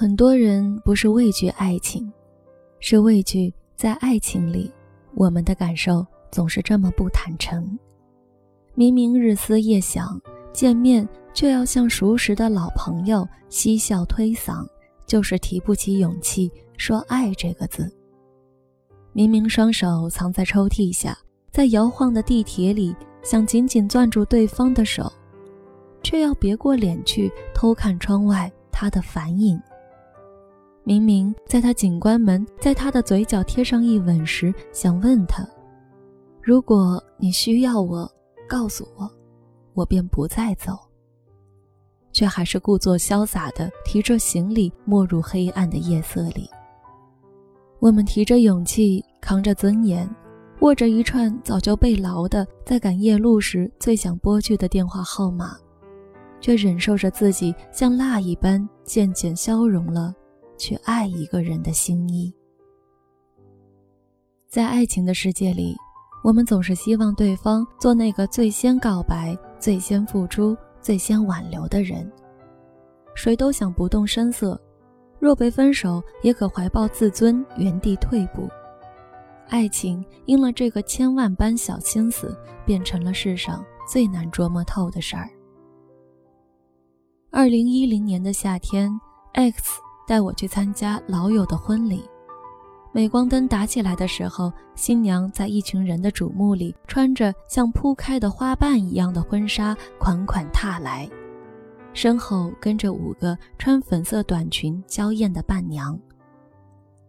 很多人不是畏惧爱情，是畏惧在爱情里，我们的感受总是这么不坦诚。明明日思夜想，见面却要像熟识的老朋友嬉笑推搡，就是提不起勇气说爱这个字。明明双手藏在抽屉下，在摇晃的地铁里，想紧紧攥住对方的手，却要别过脸去偷看窗外他的反影。明明在他紧关门，在他的嘴角贴上一吻时，想问他：“如果你需要我，告诉我，我便不再走。”却还是故作潇洒地提着行李，没入黑暗的夜色里。我们提着勇气，扛着尊严，握着一串早就被牢的，在赶夜路时最想拨去的电话号码，却忍受着自己像蜡一般渐渐消融了。去爱一个人的心意，在爱情的世界里，我们总是希望对方做那个最先告白、最先付出、最先挽留的人。谁都想不动声色，若被分手，也可怀抱自尊，原地退步。爱情因了这个千万般小心思，变成了世上最难琢磨透的事儿。二零一零年的夏天，X。带我去参加老友的婚礼，镁光灯打起来的时候，新娘在一群人的瞩目里，穿着像铺开的花瓣一样的婚纱款款踏来，身后跟着五个穿粉色短裙娇艳的伴娘。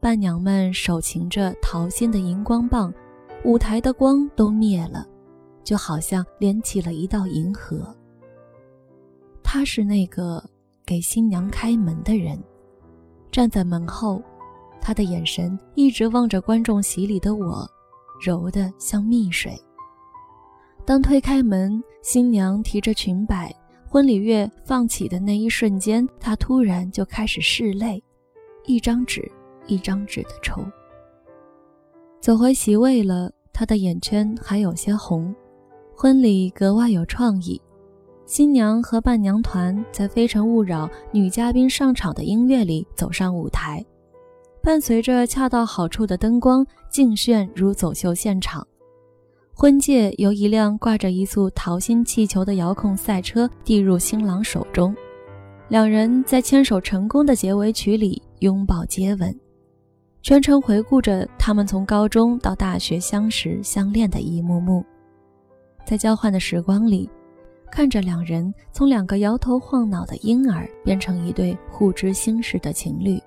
伴娘们手擎着桃心的荧光棒，舞台的光都灭了，就好像连起了一道银河。他是那个给新娘开门的人。站在门后，他的眼神一直望着观众席里的我，柔得像蜜水。当推开门，新娘提着裙摆，婚礼乐放起的那一瞬间，他突然就开始拭泪，一张纸一张纸的抽。走回席位了，他的眼圈还有些红，婚礼格外有创意。新娘和伴娘团在《非诚勿扰》女嘉宾上场的音乐里走上舞台，伴随着恰到好处的灯光，尽炫如走秀现场。婚戒由一辆挂着一簇桃心气球的遥控赛车递入新郎手中，两人在牵手成功的结尾曲里拥抱接吻，全程回顾着他们从高中到大学相识相恋的一幕幕，在交换的时光里。看着两人从两个摇头晃脑的婴儿变成一对互知心事的情侣。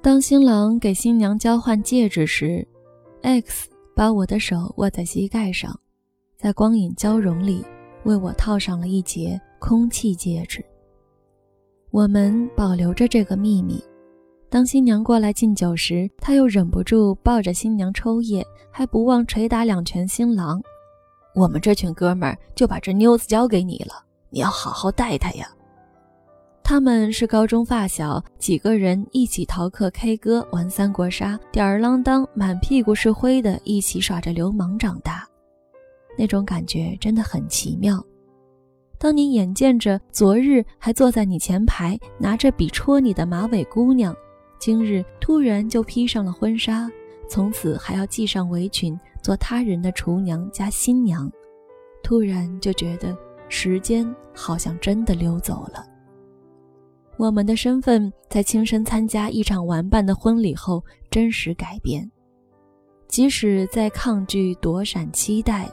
当新郎给新娘交换戒指时，X 把我的手握在膝盖上，在光影交融里为我套上了一节空气戒指。我们保留着这个秘密。当新娘过来敬酒时，他又忍不住抱着新娘抽噎，还不忘捶打两拳新郎。我们这群哥们儿就把这妞子交给你了，你要好好待她呀。他们是高中发小，几个人一起逃课、K 歌、玩三国杀，吊儿郎当、满屁股是灰的，一起耍着流氓长大，那种感觉真的很奇妙。当你眼见着昨日还坐在你前排拿着笔戳你的马尾姑娘，今日突然就披上了婚纱，从此还要系上围裙。做他人的厨娘加新娘，突然就觉得时间好像真的溜走了。我们的身份在亲身参加一场玩伴的婚礼后真实改变。即使在抗拒、躲闪、期待，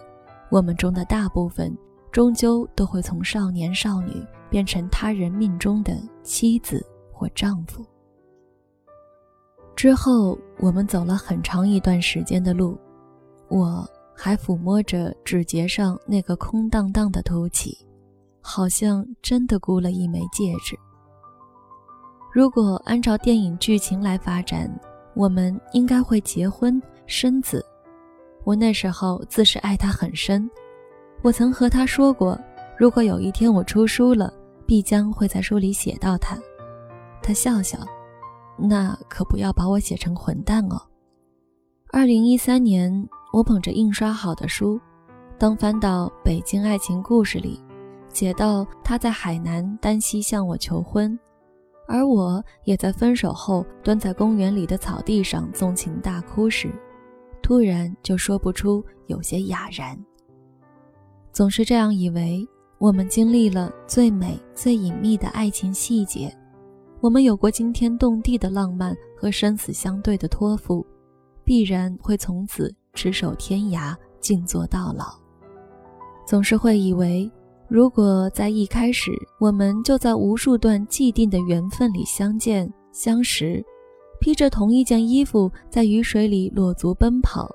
我们中的大部分终究都会从少年少女变成他人命中的妻子或丈夫。之后，我们走了很长一段时间的路。我还抚摸着指节上那个空荡荡的凸起，好像真的箍了一枚戒指。如果按照电影剧情来发展，我们应该会结婚生子。我那时候自是爱他很深，我曾和他说过，如果有一天我出书了，必将会在书里写到他。他笑笑，那可不要把我写成混蛋哦。二零一三年。我捧着印刷好的书，当翻到《北京爱情故事》里，写到他在海南丹溪向我求婚，而我也在分手后蹲在公园里的草地上纵情大哭时，突然就说不出，有些哑然。总是这样以为，我们经历了最美、最隐秘的爱情细节，我们有过惊天动地的浪漫和生死相对的托付，必然会从此执手天涯，静坐到老。总是会以为，如果在一开始我们就在无数段既定的缘分里相见相识，披着同一件衣服在雨水里裸足奔跑。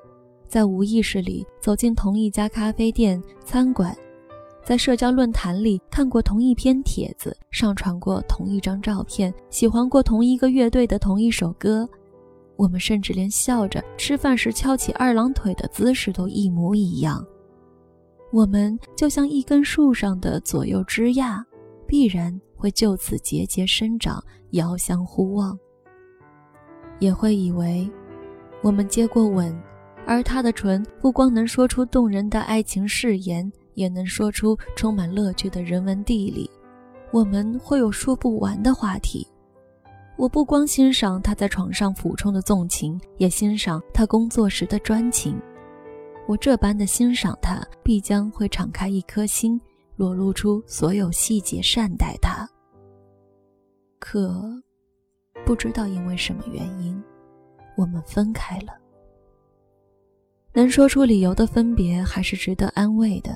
在无意识里走进同一家咖啡店、餐馆，在社交论坛里看过同一篇帖子，上传过同一张照片，喜欢过同一个乐队的同一首歌，我们甚至连笑着吃饭时翘起二郎腿的姿势都一模一样。我们就像一根树上的左右枝桠，必然会就此节节生长，遥相呼望。也会以为，我们接过吻。而他的唇不光能说出动人的爱情誓言，也能说出充满乐趣的人文地理。我们会有说不完的话题。我不光欣赏他在床上俯冲的纵情，也欣赏他工作时的专情。我这般的欣赏他，必将会敞开一颗心，裸露出所有细节，善待他。可，不知道因为什么原因，我们分开了。能说出理由的分别还是值得安慰的，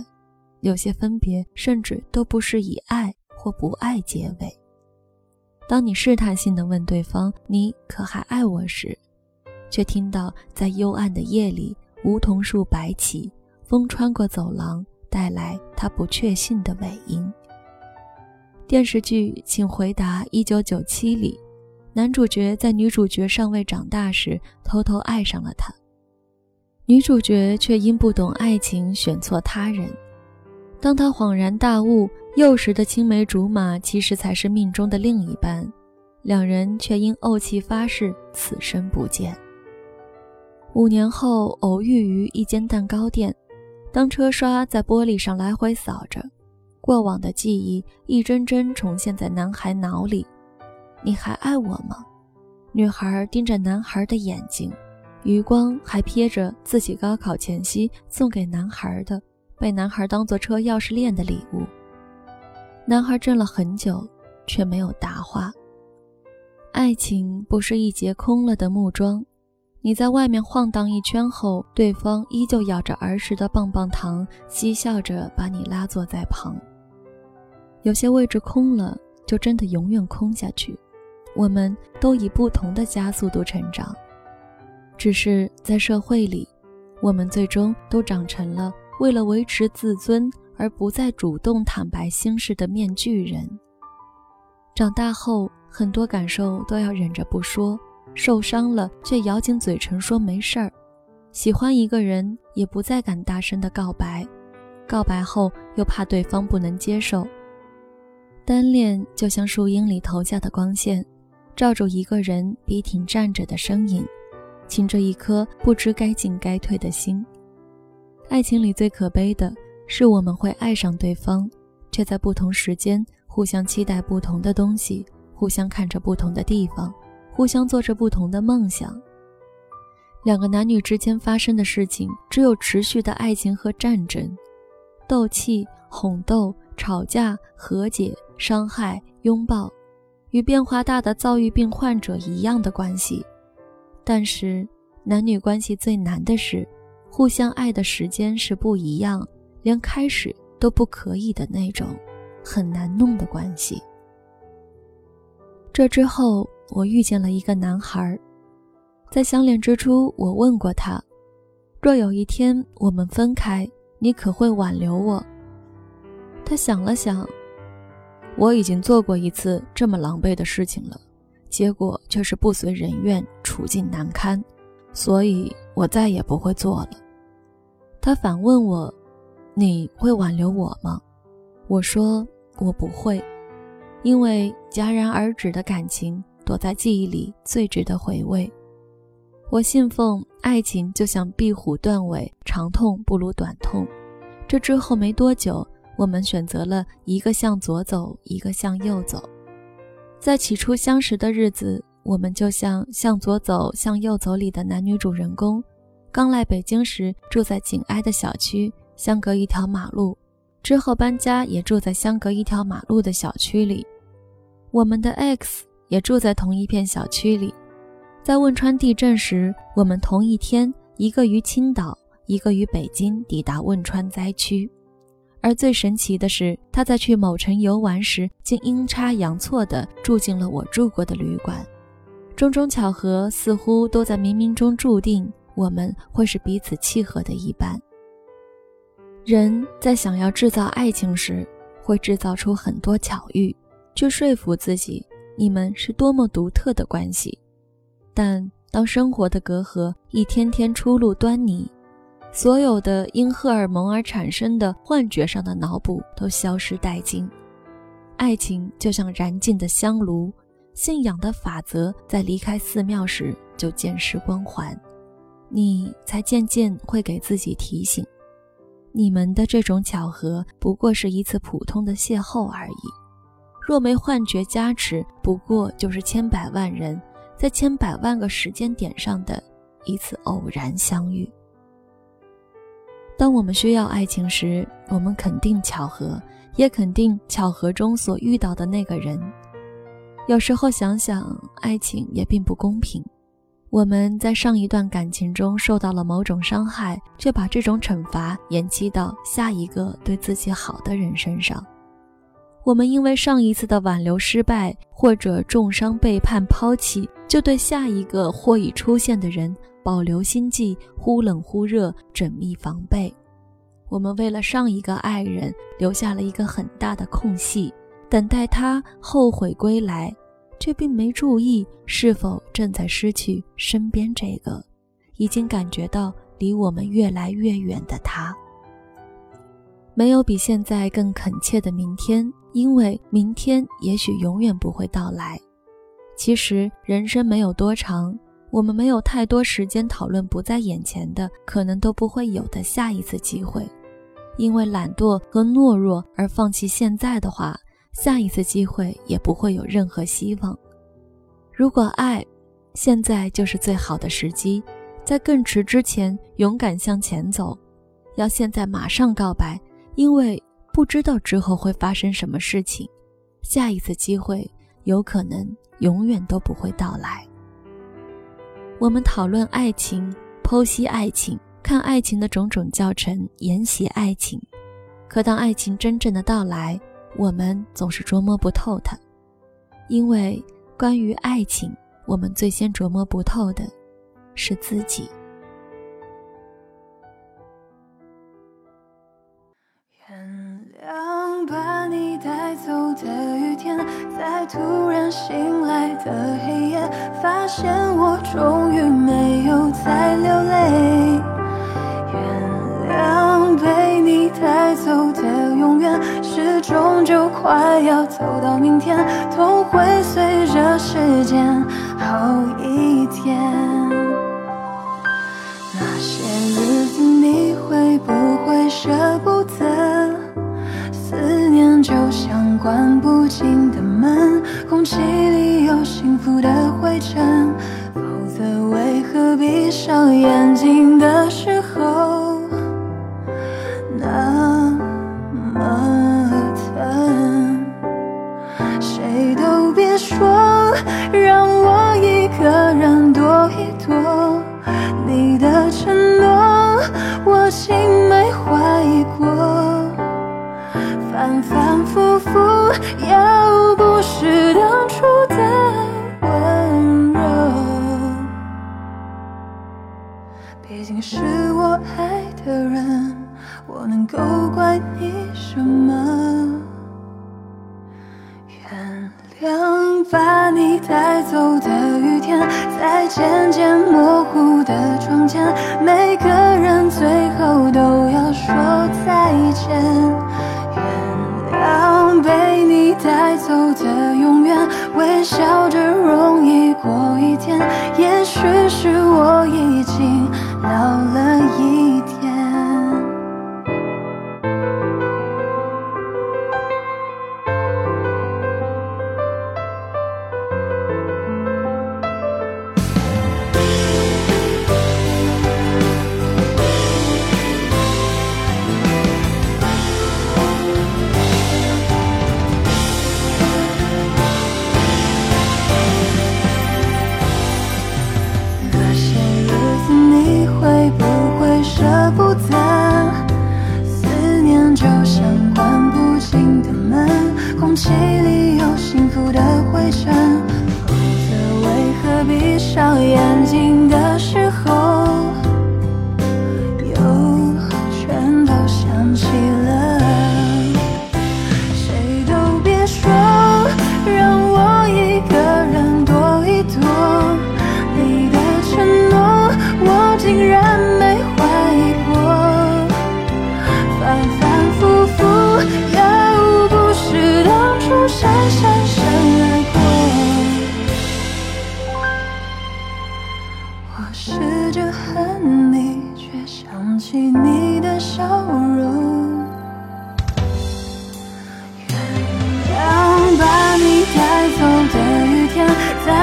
有些分别甚至都不是以爱或不爱结尾。当你试探性的问对方“你可还爱我”时，却听到在幽暗的夜里梧桐树摆起，风穿过走廊，带来他不确信的尾音。电视剧《请回答一九九七》里，男主角在女主角尚未长大时偷偷爱上了她。女主角却因不懂爱情选错他人，当他恍然大悟，幼时的青梅竹马其实才是命中的另一半，两人却因怄气发誓此生不见。五年后偶遇于一间蛋糕店，当车刷在玻璃上来回扫着，过往的记忆一帧帧重现在男孩脑里。你还爱我吗？女孩盯着男孩的眼睛。余光还瞥着自己高考前夕送给男孩的，被男孩当做车钥匙链的礼物。男孩怔了很久，却没有答话。爱情不是一节空了的木桩，你在外面晃荡一圈后，对方依旧咬着儿时的棒棒糖，嬉笑着把你拉坐在旁。有些位置空了，就真的永远空下去。我们都以不同的加速度成长。只是在社会里，我们最终都长成了为了维持自尊而不再主动坦白心事的面具人。长大后，很多感受都要忍着不说，受伤了却咬紧嘴唇说没事儿。喜欢一个人也不再敢大声的告白，告白后又怕对方不能接受。单恋就像树荫里投下的光线，照住一个人笔挺站着的身影。噙着一颗不知该进该退的心。爱情里最可悲的是，我们会爱上对方，却在不同时间互相期待不同的东西，互相看着不同的地方，互相做着不同的梦想。两个男女之间发生的事情，只有持续的爱情和战争，斗气、哄斗、吵架、和解、伤害、拥抱，与变化大的躁郁病患者一样的关系。但是，男女关系最难的是，互相爱的时间是不一样，连开始都不可以的那种，很难弄的关系。这之后，我遇见了一个男孩，在相恋之初，我问过他：若有一天我们分开，你可会挽留我？他想了想，我已经做过一次这么狼狈的事情了。结果却是不随人愿，处境难堪，所以我再也不会做了。他反问我：“你会挽留我吗？”我说：“我不会，因为戛然而止的感情躲在记忆里最值得回味。我信奉爱情就像壁虎断尾，长痛不如短痛。这之后没多久，我们选择了一个向左走，一个向右走。”在起初相识的日子，我们就像《向左走，向右走》里的男女主人公。刚来北京时，住在紧挨的小区，相隔一条马路。之后搬家，也住在相隔一条马路的小区里。我们的 X 也住在同一片小区里。在汶川地震时，我们同一天，一个于青岛，一个于北京，抵达汶川灾区。而最神奇的是，他在去某城游玩时，竟阴差阳错地住进了我住过的旅馆。种种巧合，似乎都在冥冥中注定，我们会是彼此契合的一半。人在想要制造爱情时，会制造出很多巧遇，去说服自己你们是多么独特的关系。但当生活的隔阂一天天初露端倪，所有的因荷尔蒙而产生的幻觉上的脑补都消失殆尽。爱情就像燃尽的香炉，信仰的法则在离开寺庙时就渐失光环，你才渐渐会给自己提醒。你们的这种巧合不过是一次普通的邂逅而已，若没幻觉加持，不过就是千百万人在千百万个时间点上的一次偶然相遇。当我们需要爱情时，我们肯定巧合，也肯定巧合中所遇到的那个人。有时候想想，爱情也并不公平。我们在上一段感情中受到了某种伤害，却把这种惩罚延期到下一个对自己好的人身上。我们因为上一次的挽留失败，或者重伤、背叛、抛弃，就对下一个或已出现的人保留心计，忽冷忽热，缜密防备。我们为了上一个爱人留下了一个很大的空隙，等待他后悔归来。却并没注意是否正在失去身边这个已经感觉到离我们越来越远的他。没有比现在更恳切的明天，因为明天也许永远不会到来。其实人生没有多长，我们没有太多时间讨论不在眼前的、可能都不会有的下一次机会。因为懒惰和懦弱而放弃现在的话。下一次机会也不会有任何希望。如果爱，现在就是最好的时机，在更迟之前勇敢向前走。要现在马上告白，因为不知道之后会发生什么事情。下一次机会有可能永远都不会到来。我们讨论爱情，剖析爱情，看爱情的种种教程，研习爱情。可当爱情真正的到来，我们总是琢磨不透它，因为关于爱情，我们最先琢磨不透的是自己。原谅把你带走的雨天，在突然醒来的黑夜，发现我终于没有再流泪。原谅被带走的永远。始终就快要走到明天，痛会随着时间好一点。那些日子你会不会舍不得？思念就像关不紧的门，空气里有幸福的灰尘，否则为何闭上眼睛的模糊的情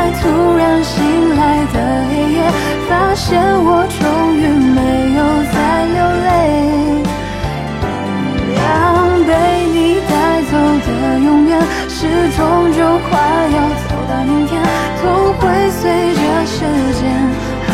在突然醒来的黑夜，发现我终于没有再流泪。原谅被你带走的永远，是终究快要走到明天，痛会随着时间好